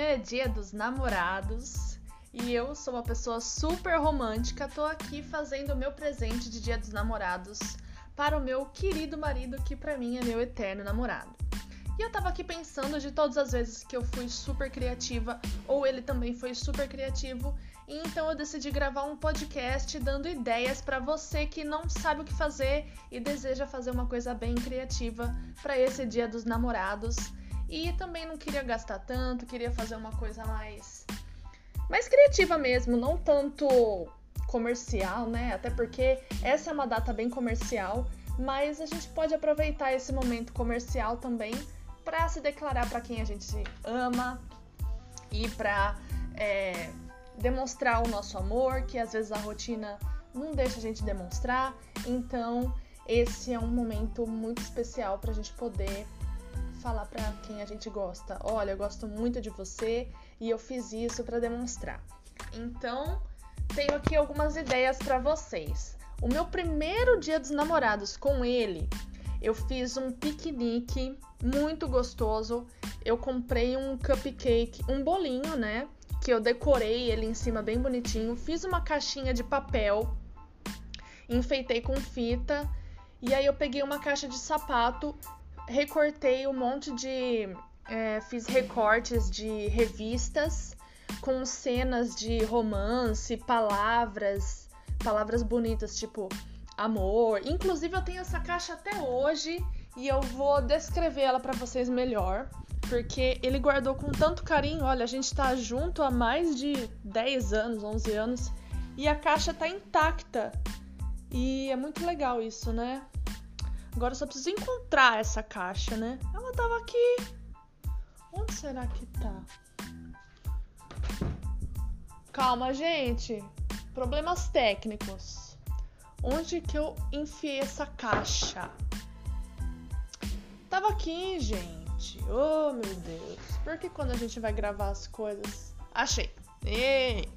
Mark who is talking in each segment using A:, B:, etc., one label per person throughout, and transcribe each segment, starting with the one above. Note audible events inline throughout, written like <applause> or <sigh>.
A: Amanhã é dia dos namorados e eu sou uma pessoa super romântica. Tô aqui fazendo o meu presente de dia dos namorados para o meu querido marido, que para mim é meu eterno namorado. E eu tava aqui pensando de todas as vezes que eu fui super criativa ou ele também foi super criativo, e então eu decidi gravar um podcast dando ideias para você que não sabe o que fazer e deseja fazer uma coisa bem criativa para esse Dia dos Namorados. E também não queria gastar tanto, queria fazer uma coisa mais mais criativa mesmo, não tanto comercial, né? Até porque essa é uma data bem comercial, mas a gente pode aproveitar esse momento comercial também para se declarar para quem a gente ama e para é, demonstrar o nosso amor, que às vezes a rotina não deixa a gente demonstrar. Então, esse é um momento muito especial para a gente poder falar para quem a gente gosta: olha, eu gosto muito de você e eu fiz isso para demonstrar. Então, tenho aqui algumas ideias para vocês. O meu primeiro dia dos namorados com ele, eu fiz um piquenique muito gostoso. Eu comprei um cupcake, um bolinho, né? Que eu decorei ele em cima bem bonitinho. Fiz uma caixinha de papel, enfeitei com fita. E aí eu peguei uma caixa de sapato recortei um monte de. É, fiz recortes de revistas com cenas de romance, palavras, palavras bonitas, tipo amor. Inclusive, eu tenho essa caixa até hoje e eu vou descrever ela para vocês melhor. Porque ele guardou com tanto carinho. Olha, a gente tá junto há mais de 10 anos, 11 anos. E a caixa tá intacta. E é muito legal isso, né? Agora eu só preciso encontrar essa caixa, né? Ela tava aqui. Onde será que tá? Calma, gente. Problemas técnicos. Onde que eu enfiei essa caixa? Tava aqui, gente. Oh, meu Deus. Por que quando a gente vai gravar as coisas... Achei. Ei.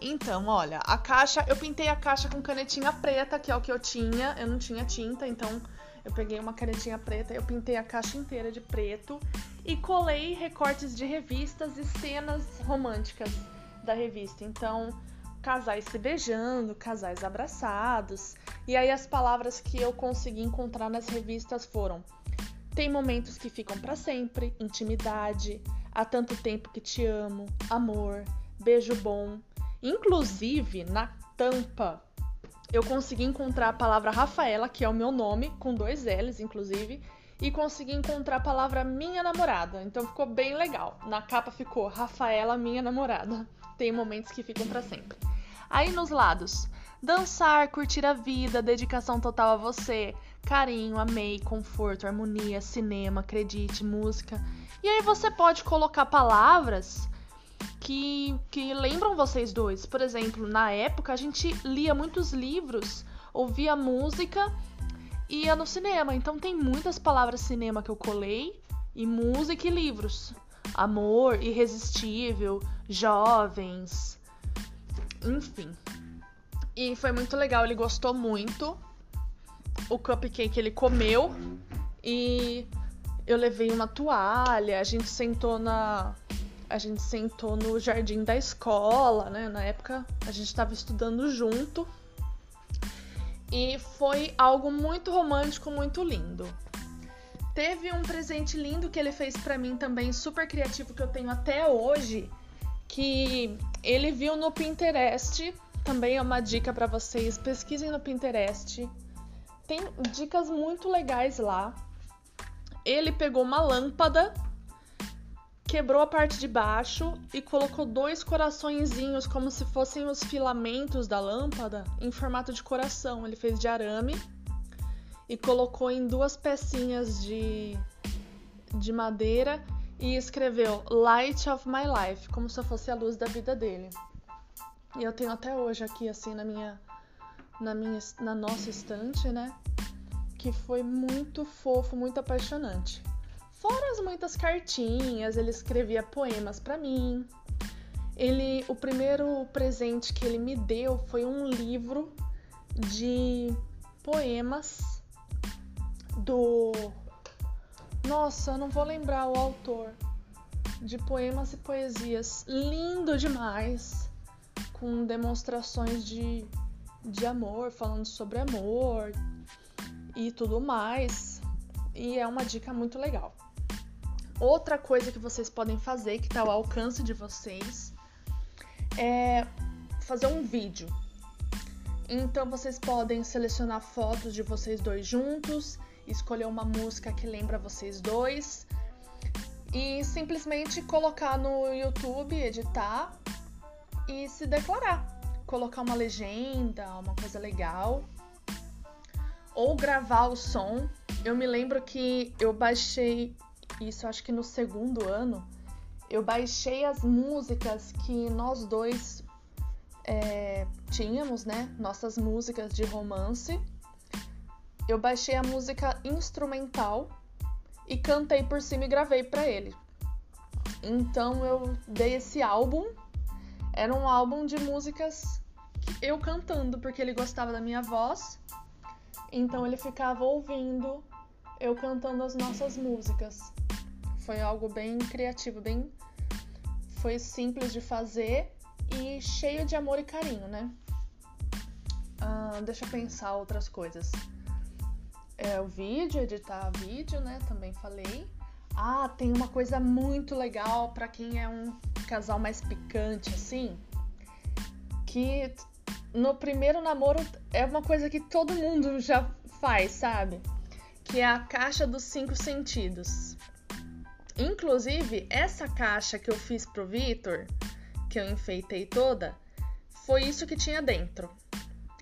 A: Então, olha, a caixa... Eu pintei a caixa com canetinha preta, que é o que eu tinha. Eu não tinha tinta, então eu peguei uma canetinha preta, eu pintei a caixa inteira de preto e colei recortes de revistas e cenas românticas da revista. Então, casais se beijando, casais abraçados. E aí as palavras que eu consegui encontrar nas revistas foram: tem momentos que ficam para sempre, intimidade, há tanto tempo que te amo, amor, beijo bom. Inclusive, na tampa eu consegui encontrar a palavra Rafaela, que é o meu nome, com dois L's, inclusive, e consegui encontrar a palavra minha namorada. Então ficou bem legal. Na capa ficou Rafaela, minha namorada. Tem momentos que ficam para sempre. Aí nos lados, dançar, curtir a vida, dedicação total a você, carinho, amei, conforto, harmonia, cinema, acredite, música. E aí você pode colocar palavras que, que lembram vocês dois. Por exemplo, na época a gente lia muitos livros, ouvia música e ia no cinema. Então tem muitas palavras cinema que eu colei, e música e livros. Amor, irresistível, jovens, enfim. E foi muito legal, ele gostou muito. O cupcake ele comeu e eu levei uma toalha, a gente sentou na a gente sentou no jardim da escola, né? Na época a gente estava estudando junto. E foi algo muito romântico, muito lindo. Teve um presente lindo que ele fez para mim também, super criativo que eu tenho até hoje, que ele viu no Pinterest. Também é uma dica para vocês, pesquisem no Pinterest. Tem dicas muito legais lá. Ele pegou uma lâmpada quebrou a parte de baixo e colocou dois coraçõezinhos como se fossem os filamentos da lâmpada em formato de coração. Ele fez de arame e colocou em duas pecinhas de, de madeira e escreveu Light of My Life, como se fosse a luz da vida dele. E eu tenho até hoje aqui assim na minha na minha na nossa estante, né? Que foi muito fofo, muito apaixonante. Fora as muitas cartinhas, ele escrevia poemas para mim. Ele, o primeiro presente que ele me deu foi um livro de poemas do Nossa, eu não vou lembrar o autor. de poemas e poesias lindo demais, com demonstrações de, de amor, falando sobre amor e tudo mais. E é uma dica muito legal. Outra coisa que vocês podem fazer, que está ao alcance de vocês, é fazer um vídeo. Então vocês podem selecionar fotos de vocês dois juntos, escolher uma música que lembra vocês dois e simplesmente colocar no YouTube, editar e se declarar. Colocar uma legenda, uma coisa legal. Ou gravar o som. Eu me lembro que eu baixei isso acho que no segundo ano, eu baixei as músicas que nós dois é, tínhamos, né? Nossas músicas de romance. Eu baixei a música instrumental e cantei por cima e gravei para ele. Então eu dei esse álbum. Era um álbum de músicas eu cantando, porque ele gostava da minha voz. Então ele ficava ouvindo eu cantando as nossas músicas. Foi algo bem criativo, bem. Foi simples de fazer e cheio de amor e carinho, né? Ah, deixa eu pensar outras coisas. É, o vídeo, editar vídeo, né? Também falei. Ah, tem uma coisa muito legal para quem é um casal mais picante, assim. Que no primeiro namoro é uma coisa que todo mundo já faz, sabe? Que é a caixa dos cinco sentidos. Inclusive, essa caixa que eu fiz pro Vitor, que eu enfeitei toda, foi isso que tinha dentro.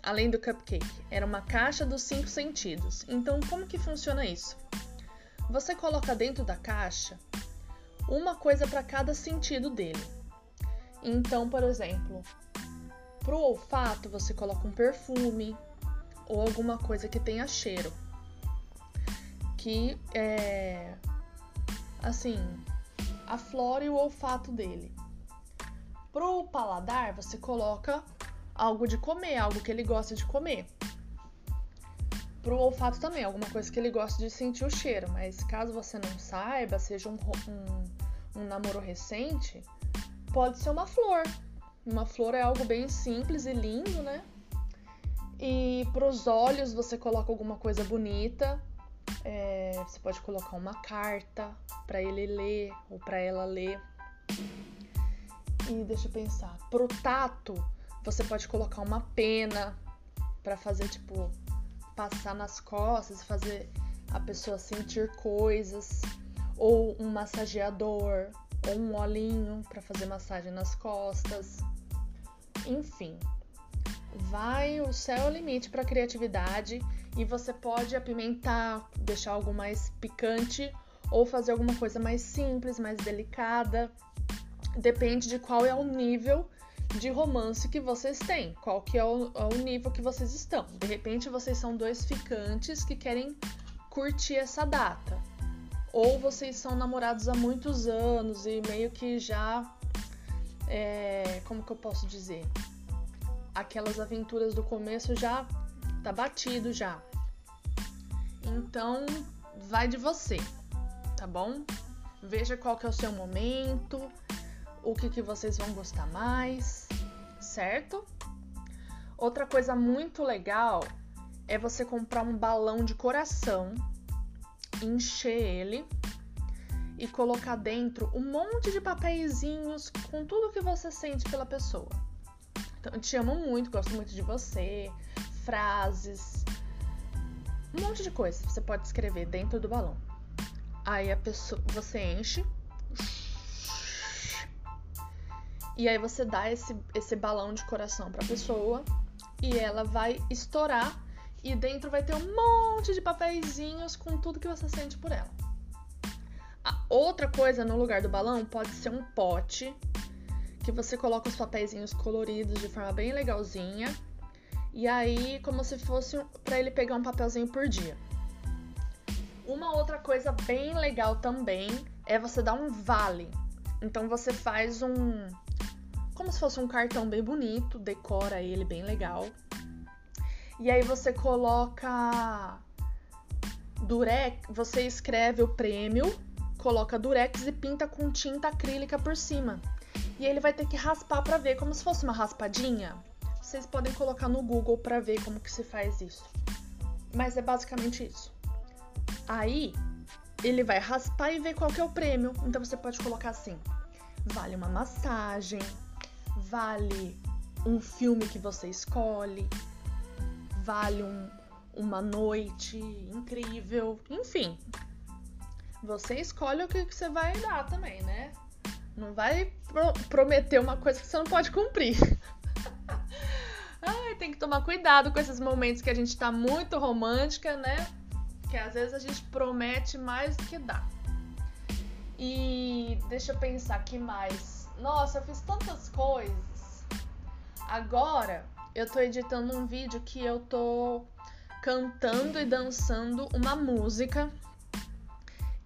A: Além do cupcake, era uma caixa dos cinco sentidos. Então, como que funciona isso? Você coloca dentro da caixa uma coisa para cada sentido dele. Então, por exemplo, pro olfato você coloca um perfume ou alguma coisa que tenha cheiro, que é assim, a flora e o olfato dele. Pro paladar, você coloca algo de comer, algo que ele gosta de comer. Pro olfato também, alguma coisa que ele gosta de sentir o cheiro, mas caso você não saiba, seja um, um, um namoro recente, pode ser uma flor. Uma flor é algo bem simples e lindo, né? E pros olhos você coloca alguma coisa bonita, é, você pode colocar uma carta para ele ler ou para ela ler. E deixa eu pensar. Pro tato, você pode colocar uma pena para fazer tipo passar nas costas, fazer a pessoa sentir coisas, ou um massageador, ou um olhinho para fazer massagem nas costas. Enfim, vai o céu é o limite para criatividade e você pode apimentar, deixar algo mais picante ou fazer alguma coisa mais simples, mais delicada. Depende de qual é o nível de romance que vocês têm, qual que é o, é o nível que vocês estão. De repente vocês são dois ficantes que querem curtir essa data. Ou vocês são namorados há muitos anos e meio que já. É, como que eu posso dizer? Aquelas aventuras do começo já tá batido já. Então, vai de você, tá bom? Veja qual que é o seu momento, o que, que vocês vão gostar mais, certo? Outra coisa muito legal é você comprar um balão de coração, encher ele e colocar dentro um monte de papeizinhos com tudo que você sente pela pessoa. Então, te amo muito, gosto muito de você, frases, um monte de coisa você pode escrever dentro do balão. Aí a pessoa, você enche. E aí você dá esse, esse balão de coração para a pessoa. E ela vai estourar. E dentro vai ter um monte de papeizinhos com tudo que você sente por ela. A outra coisa no lugar do balão pode ser um pote que você coloca os papeizinhos coloridos de forma bem legalzinha. E aí, como se fosse para ele pegar um papelzinho por dia. Uma outra coisa bem legal também é você dar um vale. Então você faz um como se fosse um cartão bem bonito, decora ele bem legal. E aí você coloca durex, você escreve o prêmio coloca durex e pinta com tinta acrílica por cima. E ele vai ter que raspar para ver, como se fosse uma raspadinha. Vocês podem colocar no Google para ver como que se faz isso. Mas é basicamente isso. Aí, ele vai raspar e ver qual que é o prêmio. Então você pode colocar assim: vale uma massagem, vale um filme que você escolhe, vale um, uma noite incrível, enfim. Você escolhe o que, que você vai dar também, né? Não vai pro prometer uma coisa que você não pode cumprir. <laughs> Ai, tem que tomar cuidado com esses momentos que a gente tá muito romântica, né? Que às vezes a gente promete mais do que dá. E deixa eu pensar que mais. Nossa, eu fiz tantas coisas. Agora eu tô editando um vídeo que eu tô cantando e dançando uma música.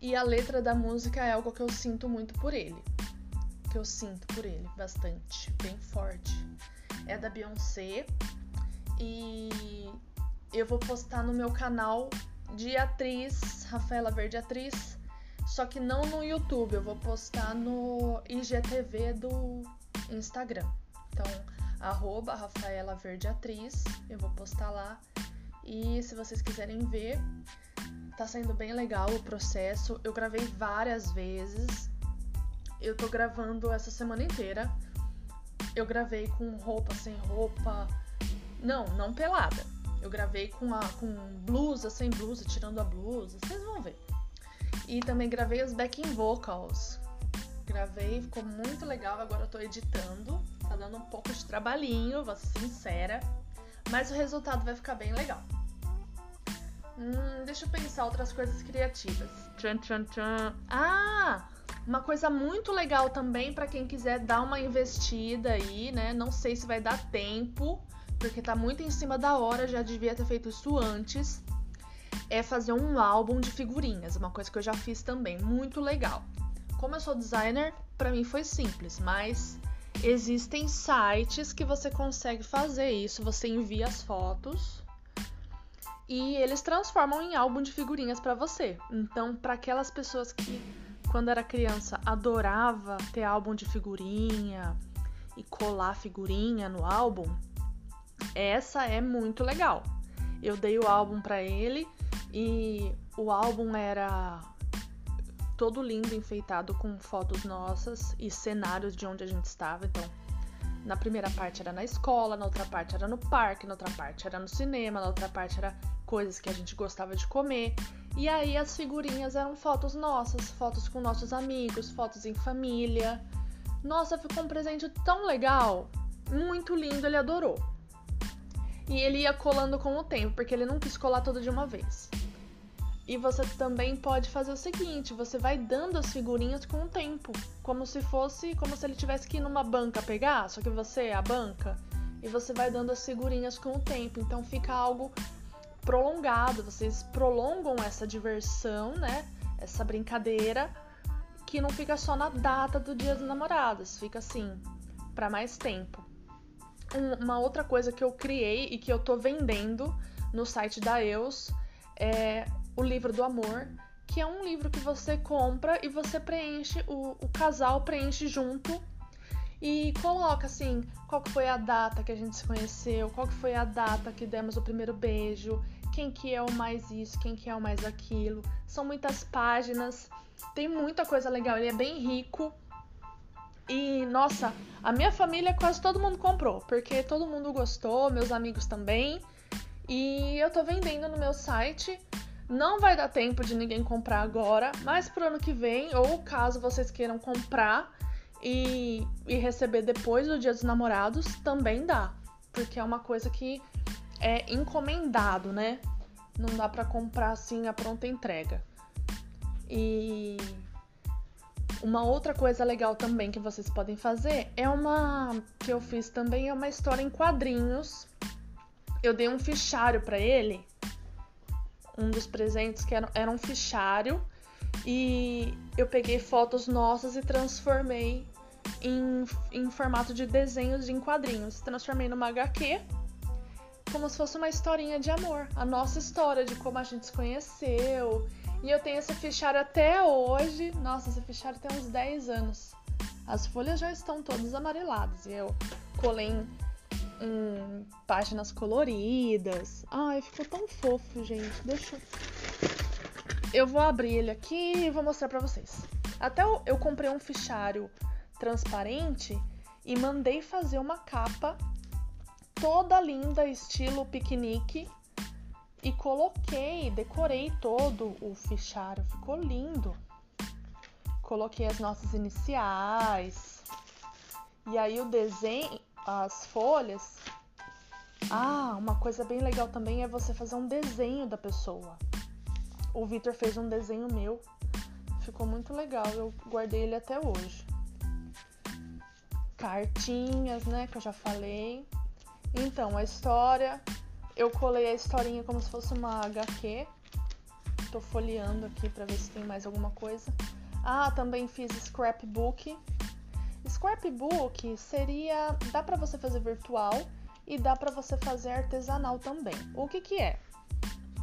A: E a letra da música é algo que eu sinto muito por ele. Que eu sinto por ele bastante, bem forte. É da Beyoncé e eu vou postar no meu canal de atriz, Rafaela Verde Atriz, só que não no YouTube, eu vou postar no IGTV do Instagram. Então, arroba Rafaela Verde Atriz, eu vou postar lá. E se vocês quiserem ver, tá sendo bem legal o processo. Eu gravei várias vezes. Eu tô gravando essa semana inteira. Eu gravei com roupa sem roupa. Não, não pelada. Eu gravei com a com blusa, sem blusa, tirando a blusa. Vocês vão ver. E também gravei os backing vocals. Gravei, ficou muito legal. Agora eu tô editando. Tá dando um pouco de trabalhinho, vou ser sincera. Mas o resultado vai ficar bem legal. Hum, deixa eu pensar outras coisas criativas. Tchan, tchan, tchan. Ah! Uma coisa muito legal também para quem quiser dar uma investida aí, né? Não sei se vai dar tempo, porque tá muito em cima da hora, já devia ter feito isso antes é fazer um álbum de figurinhas, uma coisa que eu já fiz também, muito legal. Como eu sou designer, para mim foi simples, mas existem sites que você consegue fazer isso, você envia as fotos e eles transformam em álbum de figurinhas para você. Então, para aquelas pessoas que quando era criança adorava ter álbum de figurinha e colar figurinha no álbum, essa é muito legal. Eu dei o álbum para ele e o álbum era todo lindo, enfeitado com fotos nossas e cenários de onde a gente estava. Então, na primeira parte era na escola, na outra parte era no parque, na outra parte era no cinema, na outra parte era coisas que a gente gostava de comer. E aí as figurinhas eram fotos nossas, fotos com nossos amigos, fotos em família. Nossa, ficou um presente tão legal, muito lindo, ele adorou. E ele ia colando com o tempo, porque ele não quis colar tudo de uma vez. E você também pode fazer o seguinte, você vai dando as figurinhas com o tempo, como se fosse, como se ele tivesse que ir numa banca pegar, só que você é a banca, e você vai dando as figurinhas com o tempo, então fica algo prolongado, vocês prolongam essa diversão, né? Essa brincadeira que não fica só na data do Dia dos Namorados, fica assim para mais tempo. uma outra coisa que eu criei e que eu tô vendendo no site da EUS é o livro do amor, que é um livro que você compra e você preenche, o, o casal preenche junto e coloca assim, qual que foi a data que a gente se conheceu, qual que foi a data que demos o primeiro beijo, quem que é o mais isso, quem que é o mais aquilo. São muitas páginas, tem muita coisa legal, ele é bem rico. E nossa, a minha família quase todo mundo comprou, porque todo mundo gostou, meus amigos também. E eu tô vendendo no meu site não vai dar tempo de ninguém comprar agora, mas pro ano que vem, ou caso vocês queiram comprar e, e receber depois do Dia dos Namorados, também dá. Porque é uma coisa que é encomendado, né? Não dá para comprar assim a pronta entrega. E uma outra coisa legal também que vocês podem fazer é uma que eu fiz também é uma história em quadrinhos. Eu dei um fichário para ele um dos presentes que era, era um fichário e eu peguei fotos nossas e transformei em, em formato de desenhos em quadrinhos. Transformei numa HQ como se fosse uma historinha de amor, a nossa história de como a gente se conheceu E eu tenho esse fichário até hoje. Nossa, esse fichário tem uns 10 anos. As folhas já estão todas amareladas. E eu colei em, em páginas coloridas. Ai, ficou tão fofo, gente. Deixa eu... Eu vou abrir ele aqui e vou mostrar pra vocês. Até eu, eu comprei um fichário transparente e mandei fazer uma capa toda linda, estilo piquenique. E coloquei, decorei todo o fichário, ficou lindo. Coloquei as nossas iniciais. E aí o desenho, as folhas. Ah, uma coisa bem legal também é você fazer um desenho da pessoa. O Vitor fez um desenho meu. Ficou muito legal, eu guardei ele até hoje. Cartinhas, né, que eu já falei. Então, a história, eu colei a historinha como se fosse uma HQ. Tô folheando aqui para ver se tem mais alguma coisa. Ah, também fiz scrapbook. Scrapbook seria, dá para você fazer virtual e dá para você fazer artesanal também. O que que é?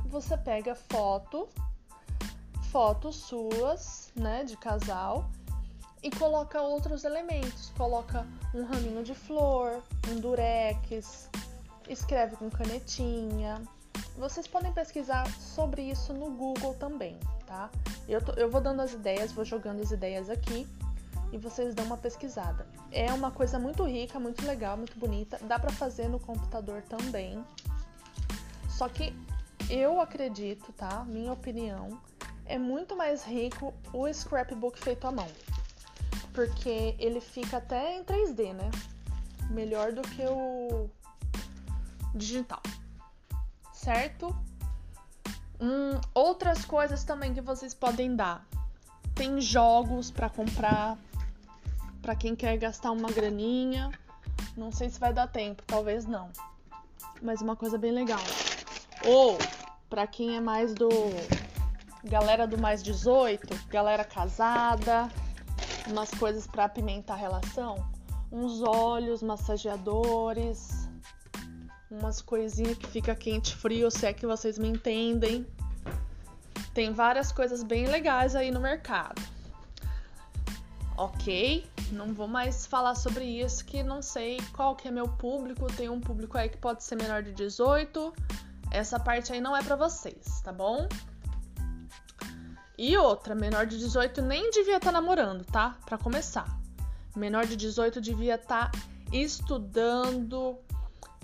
A: Você pega foto, fotos suas, né, de casal e coloca outros elementos. Coloca um raminho de flor, um durex, escreve com canetinha. Vocês podem pesquisar sobre isso no Google também, tá? Eu, tô, eu vou dando as ideias, vou jogando as ideias aqui e vocês dão uma pesquisada. É uma coisa muito rica, muito legal, muito bonita. Dá para fazer no computador também. Só que eu acredito, tá? Minha opinião, é muito mais rico o scrapbook feito à mão porque ele fica até em 3D, né? Melhor do que o digital, certo? Hum, outras coisas também que vocês podem dar. Tem jogos para comprar para quem quer gastar uma graninha. Não sei se vai dar tempo, talvez não. Mas uma coisa bem legal. Ou para quem é mais do galera do mais 18, galera casada, umas coisas para apimentar a relação, uns óleos massageadores, umas coisinhas que fica quente frio, se é que vocês me entendem. Tem várias coisas bem legais aí no mercado. Ok, não vou mais falar sobre isso, que não sei qual que é meu público. Tem um público aí que pode ser menor de 18. Essa parte aí não é para vocês, tá bom? E outra, menor de 18 nem devia estar tá namorando, tá? Para começar. Menor de 18 devia estar tá estudando,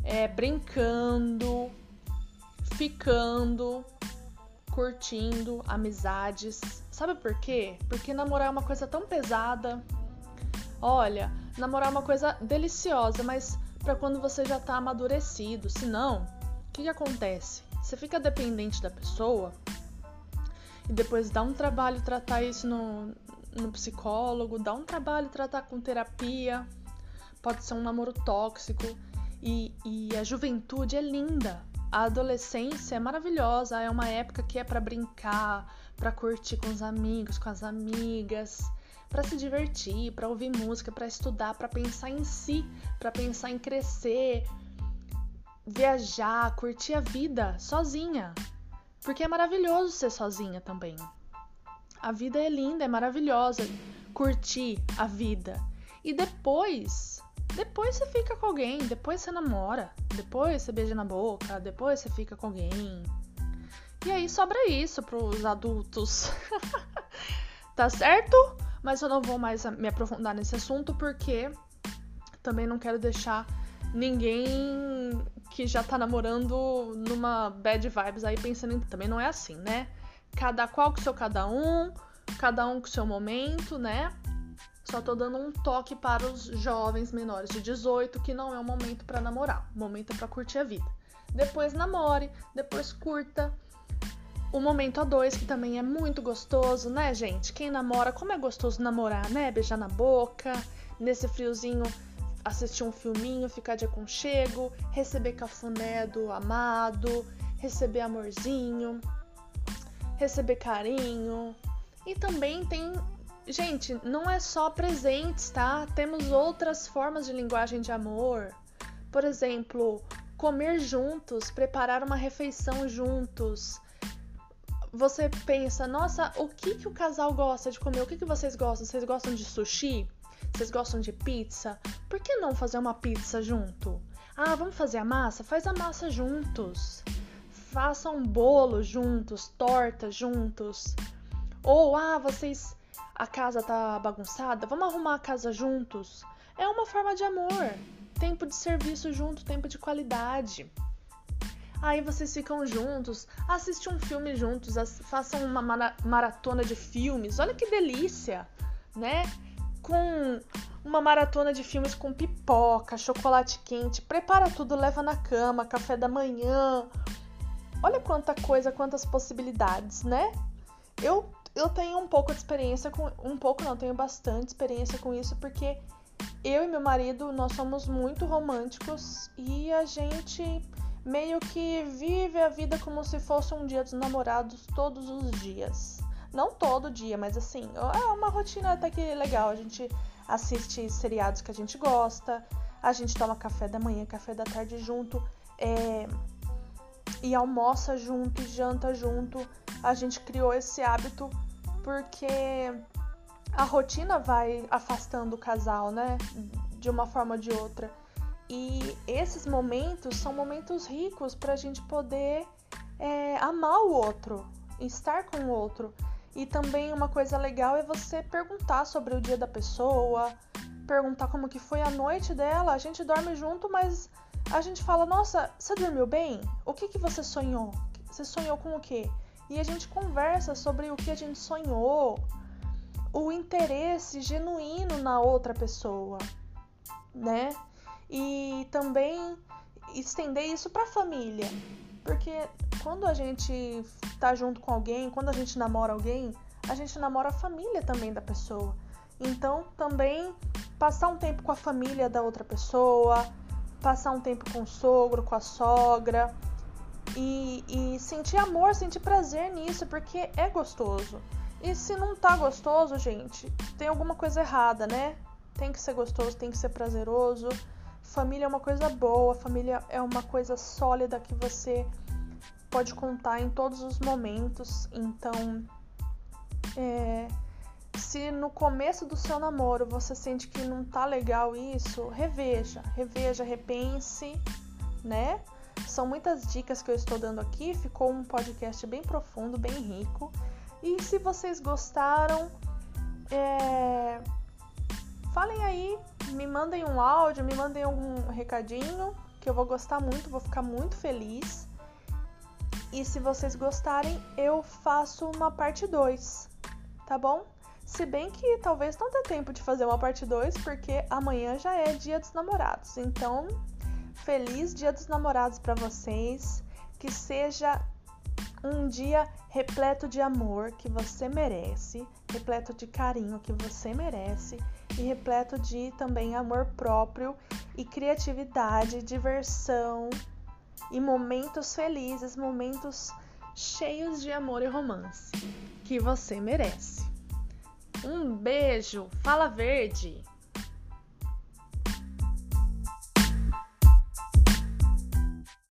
A: é, brincando, ficando, curtindo amizades. Sabe por quê? Porque namorar é uma coisa tão pesada. Olha, namorar é uma coisa deliciosa, mas para quando você já tá amadurecido. Senão, o que, que acontece? Você fica dependente da pessoa e depois dá um trabalho tratar isso no, no psicólogo, dá um trabalho tratar com terapia, pode ser um namoro tóxico. E, e a juventude é linda, a adolescência é maravilhosa, é uma época que é para brincar, para curtir com os amigos, com as amigas, para se divertir, para ouvir música, para estudar, para pensar em si, para pensar em crescer, viajar, curtir a vida sozinha. Porque é maravilhoso ser sozinha também. A vida é linda, é maravilhosa. Curtir a vida. E depois, depois você fica com alguém, depois você namora, depois você beija na boca, depois você fica com alguém. E aí sobra isso pros adultos. <laughs> tá certo? Mas eu não vou mais me aprofundar nesse assunto porque também não quero deixar ninguém que já tá namorando numa bad vibes aí pensando em. Também não é assim, né? Cada qual com seu cada um, cada um com seu momento, né? Só tô dando um toque para os jovens menores de 18 que não é o momento para namorar, o momento é para curtir a vida. Depois namore, depois curta. O momento a dois, que também é muito gostoso, né, gente? Quem namora, como é gostoso namorar, né? Beijar na boca, nesse friozinho assistir um filminho, ficar de aconchego, receber cafuné do amado, receber amorzinho, receber carinho. E também tem. Gente, não é só presentes, tá? Temos outras formas de linguagem de amor. Por exemplo, comer juntos, preparar uma refeição juntos, você pensa, nossa, o que que o casal gosta de comer? O que que vocês gostam? Vocês gostam de sushi? Vocês gostam de pizza? Por que não fazer uma pizza junto? Ah, vamos fazer a massa? Faz a massa juntos. Façam bolo juntos, torta juntos. Ou, ah, vocês. A casa tá bagunçada? Vamos arrumar a casa juntos. É uma forma de amor. Tempo de serviço junto, tempo de qualidade. Aí vocês ficam juntos, assistem um filme juntos, façam uma maratona de filmes. Olha que delícia, né? Com uma maratona de filmes com pipoca, chocolate quente, prepara tudo, leva na cama, café da manhã. Olha quanta coisa, quantas possibilidades, né? Eu eu tenho um pouco de experiência com um pouco não, tenho bastante experiência com isso porque eu e meu marido nós somos muito românticos e a gente meio que vive a vida como se fosse um dia dos namorados todos os dias. Não todo dia, mas assim, é uma rotina até que legal. A gente assiste seriados que a gente gosta, a gente toma café da manhã, café da tarde junto, é, e almoça junto, janta junto. A gente criou esse hábito porque a rotina vai afastando o casal, né? De uma forma ou de outra. E esses momentos são momentos ricos para a gente poder é, amar o outro, estar com o outro. E também uma coisa legal é você perguntar sobre o dia da pessoa, perguntar como que foi a noite dela. A gente dorme junto, mas a gente fala: "Nossa, você dormiu bem? O que que você sonhou? Você sonhou com o quê?" E a gente conversa sobre o que a gente sonhou, o interesse genuíno na outra pessoa, né? e também estender isso para a família. Porque quando a gente tá junto com alguém, quando a gente namora alguém, a gente namora a família também da pessoa. Então, também passar um tempo com a família da outra pessoa, passar um tempo com o sogro, com a sogra e, e sentir amor, sentir prazer nisso, porque é gostoso. E se não tá gostoso, gente, tem alguma coisa errada, né? Tem que ser gostoso, tem que ser prazeroso. Família é uma coisa boa, família é uma coisa sólida que você pode contar em todos os momentos. Então, é, se no começo do seu namoro você sente que não tá legal isso, reveja, reveja, repense, né? São muitas dicas que eu estou dando aqui, ficou um podcast bem profundo, bem rico. E se vocês gostaram, é, falem aí me mandem um áudio, me mandem algum recadinho, que eu vou gostar muito, vou ficar muito feliz. E se vocês gostarem, eu faço uma parte 2, tá bom? Se bem que talvez não dê tempo de fazer uma parte 2, porque amanhã já é Dia dos Namorados. Então, feliz Dia dos Namorados para vocês. Que seja um dia repleto de amor que você merece, repleto de carinho que você merece e repleto de também amor próprio e criatividade, diversão e momentos felizes, momentos cheios de amor e romance que você merece. Um beijo, fala verde!